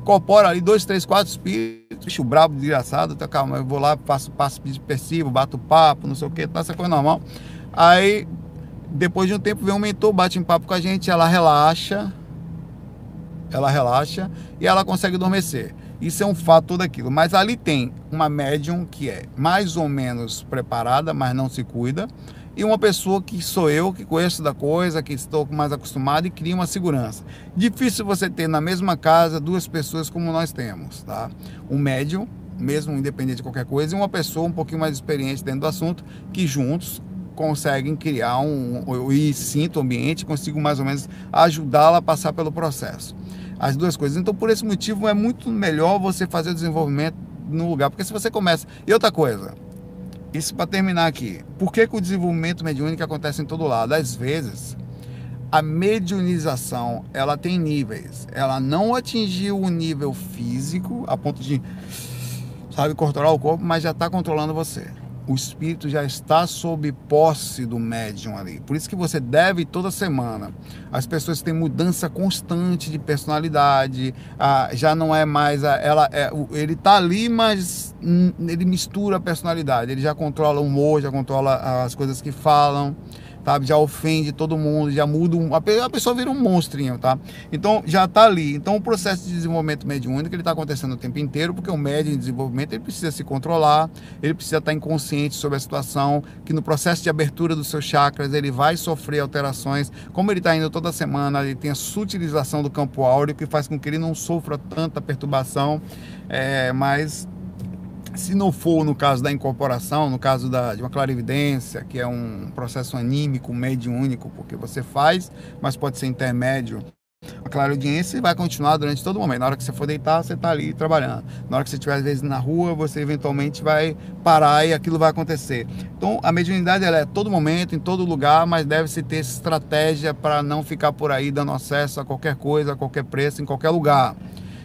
Incorpora ali dois, três, quatro espíritos, bicho brabo, desgraçado. Tá, calma, eu vou lá, faço passo persivo, bato papo, não sei o que, tá essa coisa normal. Aí depois de um tempo vem um mentor, bate um papo com a gente, ela relaxa, ela relaxa e ela consegue adormecer. Isso é um fato tudo aquilo. Mas ali tem uma médium que é mais ou menos preparada, mas não se cuida. e uma pessoa que sou eu, que conheço da coisa, que estou mais acostumado e cria uma segurança. Difícil você ter na mesma casa duas pessoas como nós temos, tá? Um médium, mesmo independente de qualquer coisa, e uma pessoa um pouquinho mais experiente dentro do assunto, que juntos conseguem criar um e sinto o ambiente, consigo mais ou menos ajudá-la a passar pelo processo. As duas coisas. Então, por esse motivo, é muito melhor você fazer o desenvolvimento no lugar, porque se você começa. E outra coisa, isso para terminar aqui. Por que, que o desenvolvimento mediúnico acontece em todo lado? Às vezes, a mediunização ela tem níveis. Ela não atingiu o nível físico a ponto de, sabe, controlar o corpo, mas já está controlando você o espírito já está sob posse do médium ali. Por isso que você deve toda semana. As pessoas têm mudança constante de personalidade, ah, já não é mais a, ela é, ele está ali, mas ele mistura a personalidade. Ele já controla o humor, já controla as coisas que falam sabe? Já ofende todo mundo, já muda, um, a pessoa vira um monstrinho, tá? Então já está ali. Então o processo de desenvolvimento mediúnico ele está acontecendo o tempo inteiro, porque o médium em desenvolvimento ele precisa se controlar, ele precisa estar inconsciente sobre a situação, que no processo de abertura dos seus chakras ele vai sofrer alterações. Como ele está indo toda semana, ele tem a sutilização do campo áureo que faz com que ele não sofra tanta perturbação, é, mas se não for no caso da incorporação, no caso da, de uma clarividência, que é um processo anímico, mediúnico, porque você faz, mas pode ser intermédio. A clarividência vai continuar durante todo o momento. Na hora que você for deitar, você está ali trabalhando. Na hora que você estiver, às vezes, na rua, você eventualmente vai parar e aquilo vai acontecer. Então, a mediunidade ela é todo momento, em todo lugar, mas deve-se ter estratégia para não ficar por aí dando acesso a qualquer coisa, a qualquer preço, em qualquer lugar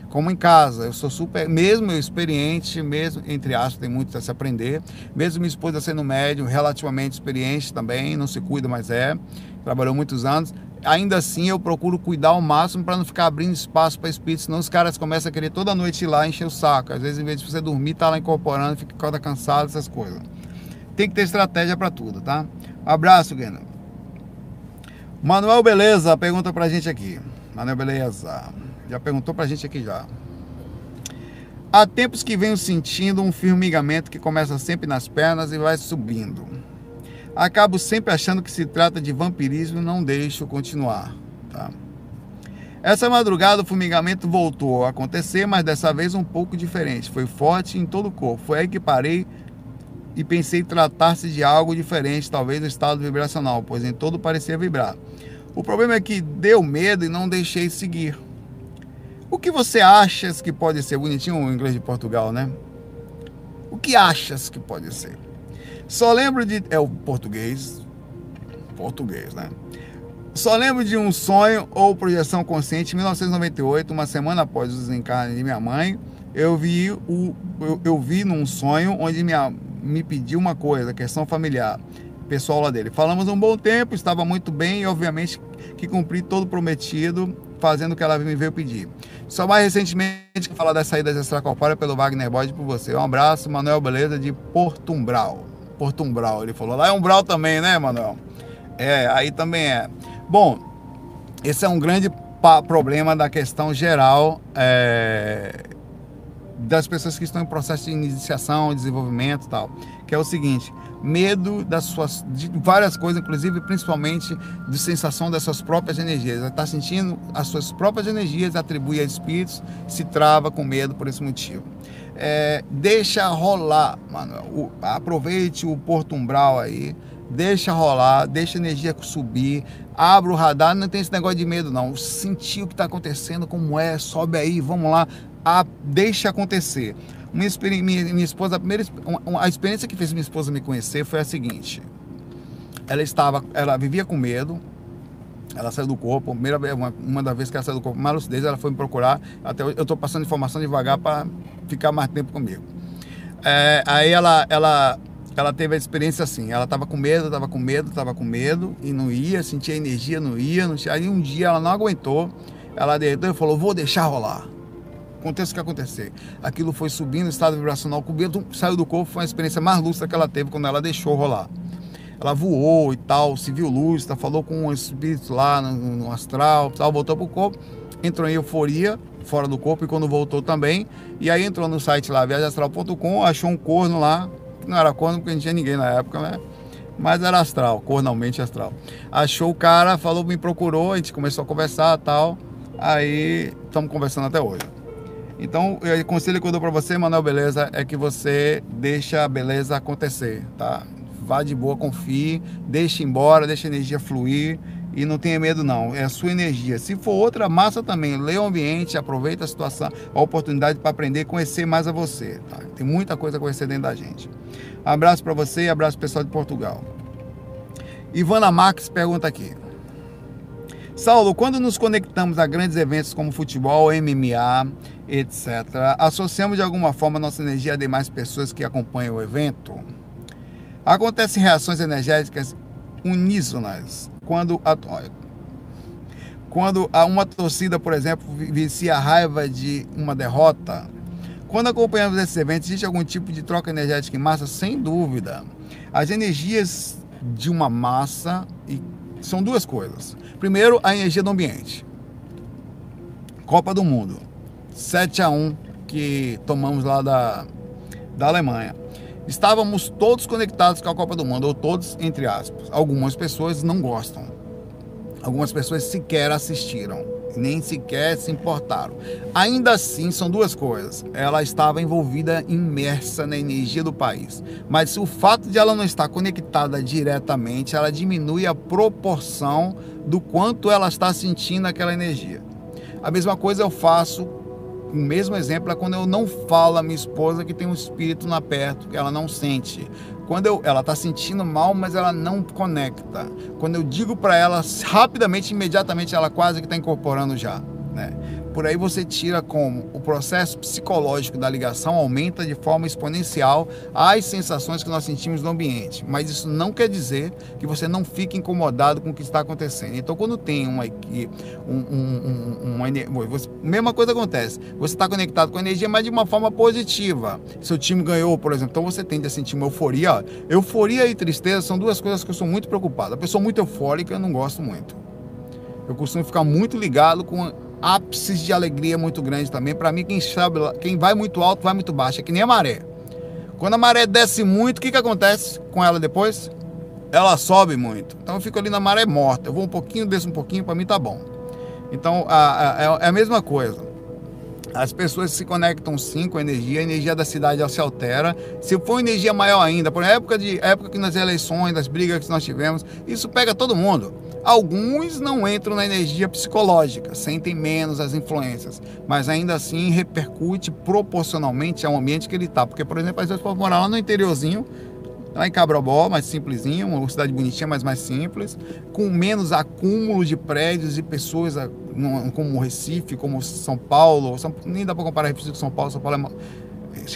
como em casa. Eu sou super, mesmo eu experiente, mesmo, entre aspas, tem muito a se aprender. Mesmo minha esposa sendo médium, relativamente experiente também, não se cuida, mas é, trabalhou muitos anos. Ainda assim, eu procuro cuidar ao máximo para não ficar abrindo espaço para espíritos, senão os caras começam a querer toda noite ir lá encher o saco. Às vezes, em vez de você dormir, tá lá incorporando, fica cada cansado, essas coisas. Tem que ter estratégia para tudo, tá? Abraço, Guena. Manuel Beleza pergunta pra gente aqui. Manuel Beleza. Já perguntou pra gente aqui já. Há tempos que venho sentindo um formigamento que começa sempre nas pernas e vai subindo. Acabo sempre achando que se trata de vampirismo e não deixo continuar. Tá? Essa madrugada o formigamento voltou a acontecer, mas dessa vez um pouco diferente. Foi forte em todo o corpo. Foi aí que parei e pensei tratar-se de algo diferente, talvez do estado vibracional, pois em todo parecia vibrar. O problema é que deu medo e não deixei seguir. O que você achas que pode ser? Bonitinho o inglês de Portugal, né? O que achas que pode ser? Só lembro de. É o português. Português, né? Só lembro de um sonho ou projeção consciente em 1998, uma semana após o desencarne de minha mãe. Eu vi, o, eu, eu vi num sonho onde minha, me pediu uma coisa, questão familiar, pessoal lá dele. Falamos um bom tempo, estava muito bem e, obviamente, que cumpri todo prometido, fazendo o que ela me veio pedir. Só mais recentemente falar das saídas extracorpóreas pelo Wagner Bode por você. Um abraço, Manuel Beleza de Portumbral. Portumbral, ele falou. Lá é Umbral também, né, Manuel? É, aí também é. Bom, esse é um grande problema da questão geral é, das pessoas que estão em processo de iniciação, desenvolvimento e tal, que é o seguinte: medo das suas, de várias coisas, inclusive principalmente de sensação das suas próprias energias. Está sentindo as suas próprias energias, atribui a espíritos, se trava com medo por esse motivo. É, deixa rolar, Manuel. O, aproveite o Porto Umbral aí, deixa rolar, deixa a energia subir, abre o radar, não tem esse negócio de medo não. Sentir o que está acontecendo, como é, sobe aí, vamos lá, a, deixa acontecer. Minha, minha, minha esposa, a, primeira, a experiência que fez minha esposa me conhecer foi a seguinte. Ela estava, ela vivia com medo, ela saiu do corpo, primeira uma, uma das vezes que ela saiu do corpo, uma lucidez, ela foi me procurar. Até eu estou passando informação devagar para ficar mais tempo comigo. É, aí ela, ela, ela teve a experiência assim, ela estava com medo, estava com medo, estava com medo e não ia, sentia energia, não ia, não tinha. Aí um dia ela não aguentou, ela deitou e falou, vou deixar rolar aconteça o que acontecer. Aquilo foi subindo, o estado vibracional coberto, saiu do corpo, foi uma experiência mais lúcida que ela teve quando ela deixou rolar. Ela voou e tal, se viu luz, tá, falou com um espírito lá no, no astral, tal, voltou pro corpo, entrou em euforia, fora do corpo, e quando voltou também, e aí entrou no site lá, viagemastral.com, achou um corno lá, que não era corno porque não tinha ninguém na época, né? mas era astral, cornalmente astral. Achou o cara, falou, me procurou, a gente começou a conversar tal. Aí estamos conversando até hoje. Então, o conselho que eu dou para você, Manuel Beleza, é que você deixa a beleza acontecer, tá? Vá de boa, confie, deixe embora, deixe a energia fluir e não tenha medo não, é a sua energia. Se for outra massa também, lê o ambiente, aproveita a situação, a oportunidade para aprender, conhecer mais a você, tá? Tem muita coisa a conhecer dentro da gente. Abraço para você e abraço pessoal de Portugal. Ivana Marques pergunta aqui. Saulo, quando nos conectamos a grandes eventos como futebol, MMA, etc., associamos de alguma forma nossa energia a demais pessoas que acompanham o evento? Acontecem reações energéticas uníssonas quando a, quando uma torcida, por exemplo, vicia a raiva de uma derrota. Quando acompanhamos esses eventos, existe algum tipo de troca energética em massa? Sem dúvida. As energias de uma massa são duas coisas. Primeiro, a energia do ambiente. Copa do Mundo. 7 a 1 que tomamos lá da, da Alemanha. Estávamos todos conectados com a Copa do Mundo, ou todos, entre aspas. Algumas pessoas não gostam. Algumas pessoas sequer assistiram, nem sequer se importaram. Ainda assim, são duas coisas. Ela estava envolvida, imersa na energia do país. Mas o fato de ela não estar conectada diretamente, ela diminui a proporção do quanto ela está sentindo aquela energia. A mesma coisa eu faço, o mesmo exemplo é quando eu não falo à minha esposa que tem um espírito na perto, que ela não sente. Quando eu, ela está sentindo mal, mas ela não conecta. Quando eu digo para ela rapidamente, imediatamente ela quase que está incorporando já. Né? Por aí você tira como o processo psicológico da ligação aumenta de forma exponencial as sensações que nós sentimos no ambiente. Mas isso não quer dizer que você não fique incomodado com o que está acontecendo. Então, quando tem uma equipe, um, um, um, uma, mesma coisa acontece. Você está conectado com a energia, mas de uma forma positiva. Seu time ganhou, por exemplo, então você tende a sentir uma euforia. Euforia e tristeza são duas coisas que eu sou muito preocupado. A pessoa muito eufórica eu não gosto muito. Eu costumo ficar muito ligado com ápices de alegria muito grande também. Para mim, quem sabe, quem vai muito alto, vai muito baixo. É que nem a maré. Quando a maré desce muito, o que, que acontece com ela depois? Ela sobe muito. Então eu fico ali na maré morta. Eu vou um pouquinho, desço um pouquinho, para mim tá bom. Então a, a, é, é a mesma coisa. As pessoas se conectam sim com a energia, a energia da cidade se altera. Se for energia maior ainda, por época de época que nas eleições, das brigas que nós tivemos, isso pega todo mundo. Alguns não entram na energia psicológica, sentem menos as influências, mas ainda assim repercute proporcionalmente ao ambiente que ele está. Porque, por exemplo, às vezes pode morar lá no interiorzinho, lá em Cabrobó, mais simplesinho, uma cidade bonitinha, mas mais simples, com menos acúmulo de prédios e pessoas como Recife, como São Paulo, nem dá para comparar Recife com São Paulo, São Paulo é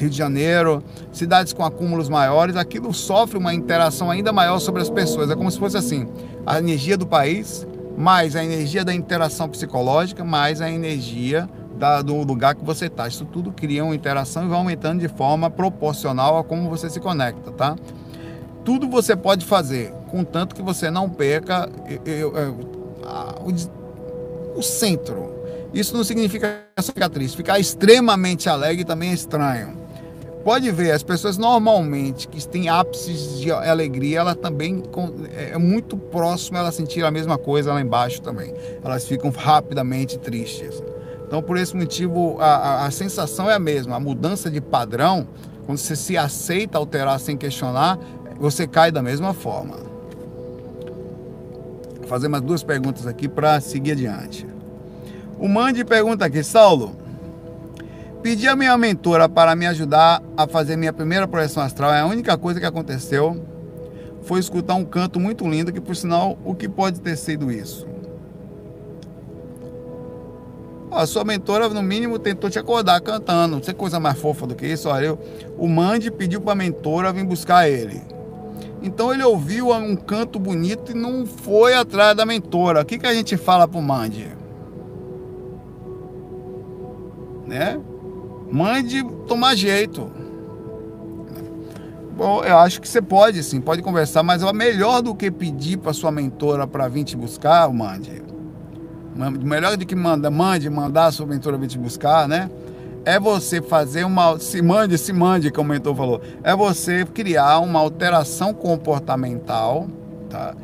Rio de Janeiro, cidades com acúmulos maiores, aquilo sofre uma interação ainda maior sobre as pessoas. É como se fosse assim: a energia do país, mais a energia da interação psicológica, mais a energia da, do lugar que você está. Isso tudo cria uma interação e vai aumentando de forma proporcional a como você se conecta, tá? Tudo você pode fazer, contanto que você não perca eu, eu, o, o centro. Isso não significa ficar triste. Ficar extremamente alegre também é estranho. Pode ver, as pessoas normalmente que têm ápices de alegria, ela também é, é muito próximo ela sentir a mesma coisa lá embaixo também. Elas ficam rapidamente tristes. Então, por esse motivo, a, a, a sensação é a mesma. A mudança de padrão, quando você se aceita alterar sem questionar, você cai da mesma forma. Vou fazer mais duas perguntas aqui para seguir adiante. O Mande pergunta aqui, Saulo, pedi a minha mentora para me ajudar a fazer minha primeira projeção astral. É a única coisa que aconteceu foi escutar um canto muito lindo, que por sinal, o que pode ter sido isso? A sua mentora, no mínimo, tentou te acordar cantando. Não tem coisa mais fofa do que isso. Olha, eu, o Mande pediu para a mentora vir buscar ele. Então ele ouviu um canto bonito e não foi atrás da mentora. O que, que a gente fala para o Mande? né? Mande tomar jeito. Bom, eu acho que você pode sim, pode conversar, mas é melhor do que pedir para sua mentora para vir te buscar, mande. Melhor do que manda, mande mandar a sua mentora vir te buscar, né? é você fazer uma. Se mande, se mande, como o mentor falou. É você criar uma alteração comportamental, tá?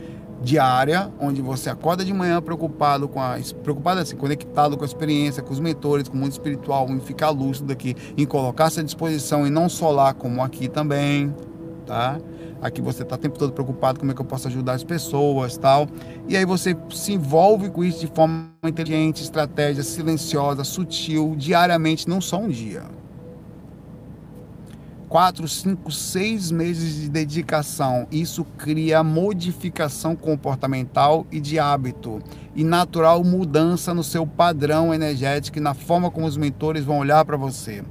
Diária, onde você acorda de manhã preocupado com a preocupado assim, conectado com a experiência, com os mentores, com o mundo espiritual, em ficar lúcido aqui, em colocar-se à disposição e não só lá como aqui também, tá? Aqui você está o tempo todo preocupado como é que eu posso ajudar as pessoas, tal. E aí você se envolve com isso de forma inteligente, estratégia, silenciosa, sutil, diariamente, não só um dia quatro, cinco, seis meses de dedicação. Isso cria modificação comportamental e de hábito e natural mudança no seu padrão energético e na forma como os mentores vão olhar para você.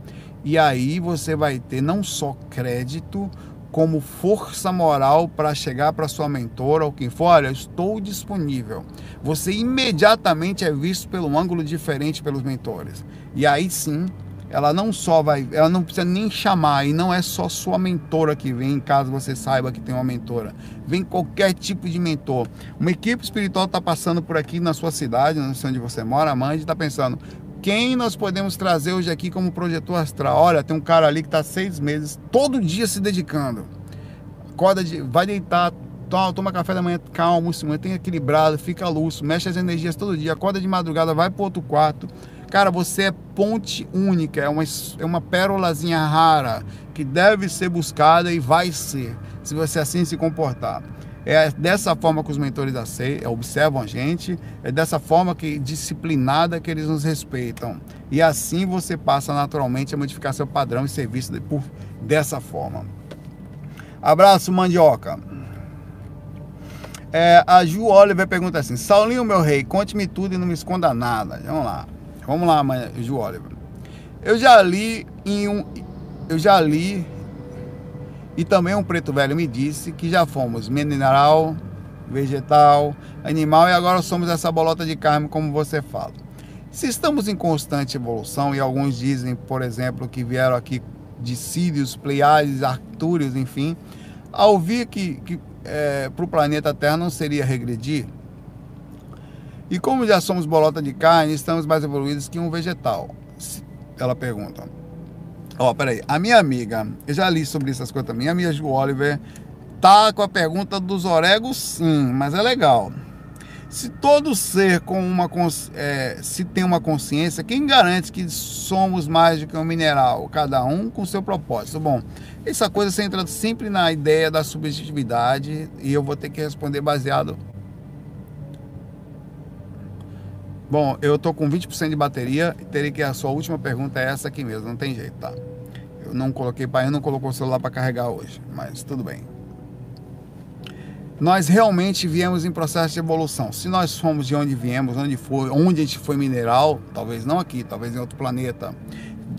E aí você vai ter não só crédito, como força moral para chegar para sua mentora ou quem for, olha, estou disponível. Você imediatamente é visto pelo ângulo diferente pelos mentores. E aí sim, ela não só vai, ela não precisa nem chamar, e não é só sua mentora que vem, caso você saiba que tem uma mentora. Vem qualquer tipo de mentor. Uma equipe espiritual está passando por aqui na sua cidade, não sei onde você mora, mãe está pensando, quem nós podemos trazer hoje aqui como projetor astral? Olha, tem um cara ali que está seis meses, todo dia se dedicando. Acorda de, vai deitar, toma, toma café da manhã calmo, se mantém equilibrado, fica lúcido, mexe as energias todo dia, acorda de madrugada, vai para outro quarto Cara, você é ponte única, é uma, é uma pérolazinha rara que deve ser buscada e vai ser, se você assim se comportar. É dessa forma que os mentores aceitam, observam a gente, é dessa forma que disciplinada que eles nos respeitam. E assim você passa naturalmente a modificar seu padrão e serviço de, por, dessa forma. Abraço, mandioca. É, a Ju Oliver pergunta assim: Saulinho, meu rei, conte-me tudo e não me esconda nada. Vamos lá. Vamos lá, Ju Oliver. Eu já li em um. Eu já li e também um preto velho me disse que já fomos mineral, vegetal, animal e agora somos essa bolota de carne, como você fala. Se estamos em constante evolução, e alguns dizem, por exemplo, que vieram aqui de Sírios, Pleiades, Artúrios, enfim, ao ouvir que, que é, para o planeta Terra não seria regredir, e como já somos bolota de carne, estamos mais evoluídos que um vegetal? Ela pergunta. Ó, oh, peraí. A minha amiga, eu já li sobre essas coisas também. A minha Ju Oliver tá com a pergunta dos oregos, sim, mas é legal. Se todo ser com uma é, se tem uma consciência, quem garante que somos mais do que um mineral? Cada um com seu propósito. Bom, essa coisa você entra sempre na ideia da subjetividade e eu vou ter que responder baseado Bom, eu tô com 20% de bateria e teria que a sua última pergunta é essa aqui mesmo, não tem jeito, tá? Eu não coloquei, pai, não colocou o celular para carregar hoje, mas tudo bem. Nós realmente viemos em processo de evolução. Se nós fomos de onde viemos, onde foi, onde a gente foi mineral, talvez não aqui, talvez em outro planeta.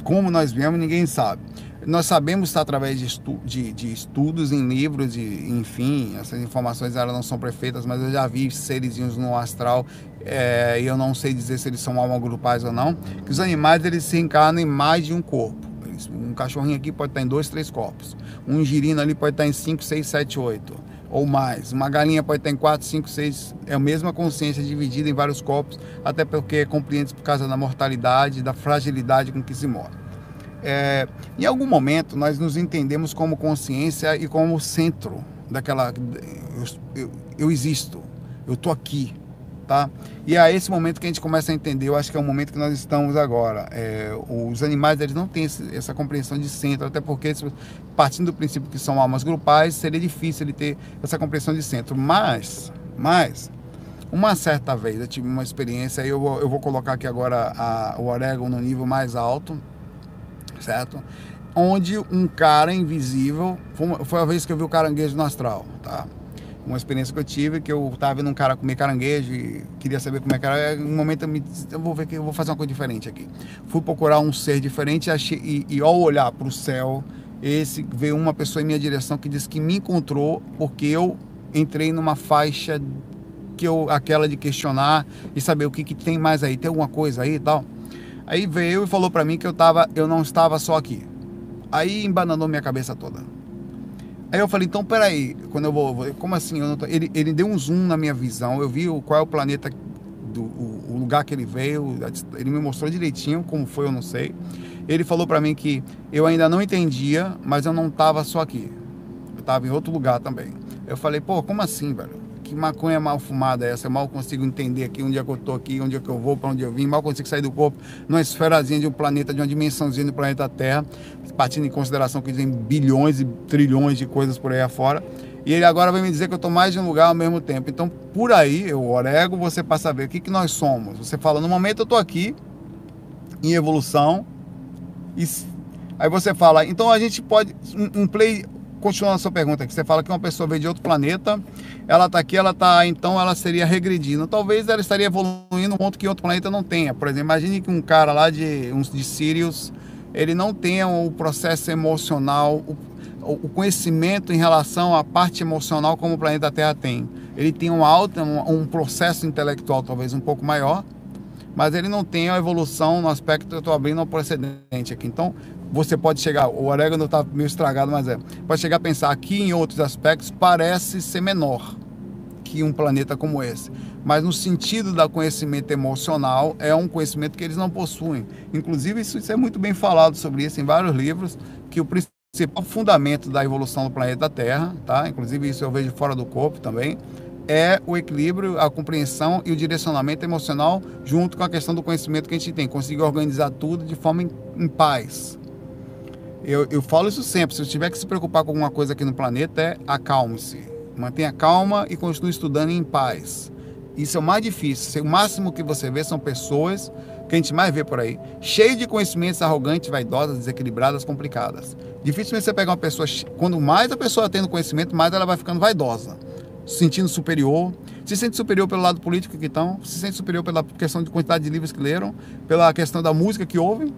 Como nós viemos, ninguém sabe. Nós sabemos através de, estu de, de, estudos em livros, e, enfim, essas informações elas não são perfeitas, mas eu já vi serezinhos no astral é, e eu não sei dizer se eles são alma grupais ou não, que os animais eles se encarnam em mais de um corpo. Um cachorrinho aqui pode estar em dois, três corpos. Um girino ali pode estar em cinco, seis, sete, oito ou mais. Uma galinha pode em quatro, cinco, seis. É a mesma consciência dividida em vários corpos, até porque é compreende por causa da mortalidade, da fragilidade com que se morre. É, em algum momento nós nos entendemos como consciência e como centro daquela. Eu, eu, eu existo, eu estou aqui, tá? E é esse momento que a gente começa a entender, eu acho que é o momento que nós estamos agora. É, os animais eles não têm esse, essa compreensão de centro, até porque partindo do princípio que são almas grupais, seria difícil ele ter essa compreensão de centro. Mas, mas uma certa vez eu tive uma experiência, eu vou, eu vou colocar aqui agora a, o orégano no nível mais alto certo? Onde um cara invisível, foi a vez que eu vi o caranguejo no astral, tá? Uma experiência que eu tive, que eu tava vendo um cara comer caranguejo e queria saber como é que era. Um momento eu me eu vou ver que eu vou fazer uma coisa diferente aqui. Fui procurar um ser diferente achei, e, e ao olhar para o céu, esse veio uma pessoa em minha direção que disse que me encontrou porque eu entrei numa faixa que eu aquela de questionar e saber o que, que tem mais aí, tem alguma coisa aí e tal. Aí veio e falou para mim que eu, tava, eu não estava só aqui. Aí embananou minha cabeça toda. Aí eu falei, então peraí, quando eu vou. Como assim? Tô... ele, ele deu um zoom na minha visão, eu vi qual é o planeta, do, o, o lugar que ele veio, ele me mostrou direitinho como foi, eu não sei. Ele falou para mim que eu ainda não entendia, mas eu não estava só aqui. Eu estava em outro lugar também. Eu falei, pô, como assim, velho? Que maconha mal fumada é essa? Eu mal consigo entender aqui onde é que eu tô aqui, onde é que eu vou, para onde eu vim, mal consigo sair do corpo, numa esferazinha de um planeta, de uma dimensãozinha do planeta Terra, partindo em consideração que tem bilhões e trilhões de coisas por aí afora. E ele agora vai me dizer que eu estou mais de um lugar ao mesmo tempo. Então, por aí, o Orego, você passa a ver o que, que nós somos. Você fala, no momento eu estou aqui, em evolução, e aí você fala, então a gente pode, um, um play, continuando a sua pergunta aqui, você fala que uma pessoa veio de outro planeta, ela está aqui, ela está, então ela seria regredindo. Talvez ela estaria evoluindo um ponto que outro planeta não tenha. Por exemplo, imagine que um cara lá de, uns de Sirius, ele não tenha o processo emocional, o, o conhecimento em relação à parte emocional como o planeta Terra tem. Ele tem um alto, um, um processo intelectual talvez um pouco maior, mas ele não tem a evolução no aspecto, eu estou abrindo um precedente aqui. Então, você pode chegar, o orégano está meio estragado, mas é, pode chegar a pensar aqui em outros aspectos, parece ser menor que um planeta como esse. Mas no sentido da conhecimento emocional, é um conhecimento que eles não possuem. Inclusive, isso, isso é muito bem falado sobre isso em vários livros, que o principal fundamento da evolução do planeta Terra, tá? Inclusive isso eu vejo fora do corpo também, é o equilíbrio, a compreensão e o direcionamento emocional junto com a questão do conhecimento que a gente tem, conseguir organizar tudo de forma em, em paz. Eu, eu falo isso sempre, se você tiver que se preocupar com alguma coisa aqui no planeta, é acalme-se. Mantenha calma e continue estudando em paz. Isso é o mais difícil. O máximo que você vê são pessoas que a gente mais vê por aí, cheias de conhecimentos arrogantes, vaidosas, desequilibradas, complicadas. Dificilmente você pega uma pessoa, quando mais a pessoa tendo conhecimento, mais ela vai ficando vaidosa se sentindo superior, se sente superior pelo lado político que estão, se sente superior pela questão de quantidade de livros que leram, pela questão da música que ouvem,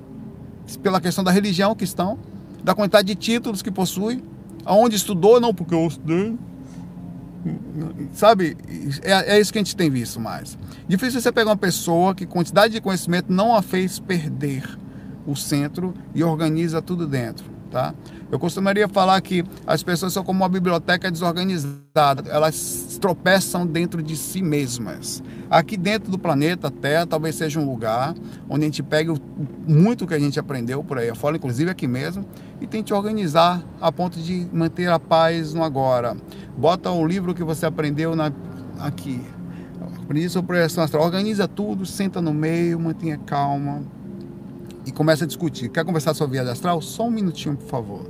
pela questão da religião que estão, da quantidade de títulos que possui, aonde estudou, não porque eu estudei. Sabe, é, é isso que a gente tem visto mais. Difícil você pegar uma pessoa que quantidade de conhecimento não a fez perder o centro e organiza tudo dentro, tá? Eu costumaria falar que as pessoas são como uma biblioteca desorganizada, elas tropeçam dentro de si mesmas. Aqui dentro do planeta Terra talvez seja um lugar onde a gente pegue muito que a gente aprendeu por aí afora, inclusive aqui mesmo, e tente organizar a ponto de manter a paz no agora. Bota o livro que você aprendeu na, aqui. Aprendi sobre projeção astral, organiza tudo, senta no meio, mantenha calma e começa a discutir. Quer conversar sobre viagem astral? Só um minutinho, por favor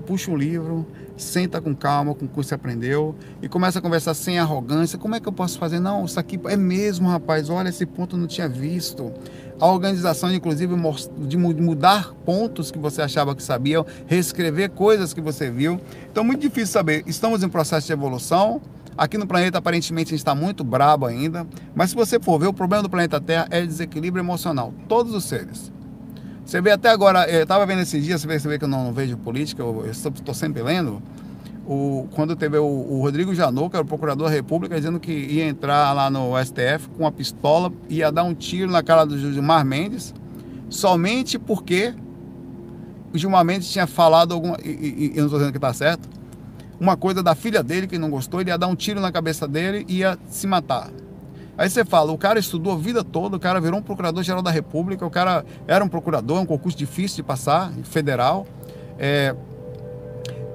puxa um livro, senta com calma com o que você aprendeu e começa a conversar sem arrogância. Como é que eu posso fazer? Não, isso aqui é mesmo, rapaz. Olha, esse ponto eu não tinha visto. A organização, inclusive, de mudar pontos que você achava que sabia, reescrever coisas que você viu. Então, muito difícil saber. Estamos em processo de evolução. Aqui no planeta, aparentemente, a gente está muito brabo ainda. Mas se você for ver, o problema do planeta Terra é desequilíbrio emocional. Todos os seres. Você vê até agora, eu estava vendo esses dias, você vê que eu não, não vejo política, eu estou sempre lendo. O, quando teve o, o, Rodrigo Janot, que era o procurador da República, dizendo que ia entrar lá no STF com uma pistola, ia dar um tiro na cara do Gilmar Mendes, somente porque o Gilmar Mendes tinha falado alguma. E, e, eu não estou dizendo que está certo. Uma coisa da filha dele que não gostou, ele ia dar um tiro na cabeça dele e ia se matar. Aí você fala, o cara estudou a vida toda, o cara virou um procurador-geral da República, o cara era um procurador, é um concurso difícil de passar, federal. É,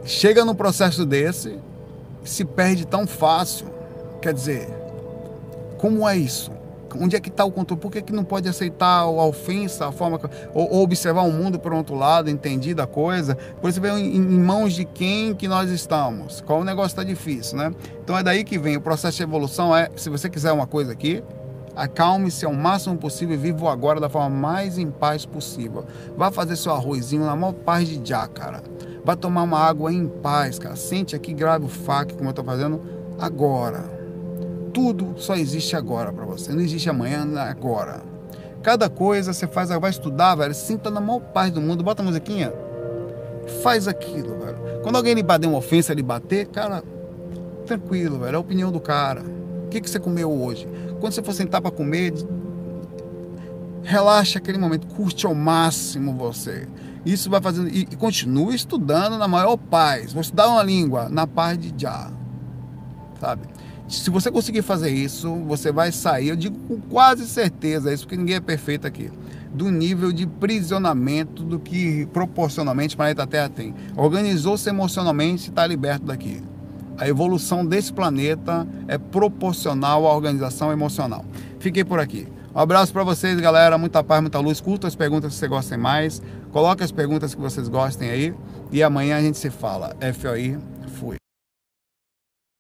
chega num processo desse, se perde tão fácil. Quer dizer, como é isso? Onde é que está o controle? Por que, que não pode aceitar a ofensa, a forma ou, ou observar o mundo por outro lado, entender a coisa? Por isso vê em, em mãos de quem que nós estamos. Qual o negócio está difícil, né? Então é daí que vem o processo de evolução. É, se você quiser uma coisa aqui, acalme-se ao máximo possível e viva o agora da forma mais em paz possível. Vá fazer seu arrozinho na maior paz de já, cara. Vá tomar uma água em paz, cara. Sente aqui, grave o fac, como eu estou fazendo agora tudo só existe agora para você. Não existe amanhã, agora. Cada coisa você faz, vai estudar, velho. Sinta na maior paz do mundo. Bota a musiquinha. Faz aquilo, velho. Quando alguém lhe bater uma ofensa, lhe bater, cara, tranquilo, velho. É a opinião do cara. O que, que você comeu hoje? Quando você for sentar para comer, relaxa aquele momento, curte ao máximo você. Isso vai fazendo. E, e continue estudando na maior paz. Vou estudar uma língua na paz de já. Sabe? Se você conseguir fazer isso, você vai sair, eu digo com quase certeza isso, porque ninguém é perfeito aqui, do nível de prisionamento do que proporcionalmente o planeta Terra tem. Organizou-se emocionalmente e está liberto daqui. A evolução desse planeta é proporcional à organização emocional. Fiquei por aqui. Um abraço para vocês, galera. Muita paz, muita luz. Curta as perguntas que vocês gostem mais. Coloque as perguntas que vocês gostem aí. E amanhã a gente se fala. FOI, fui.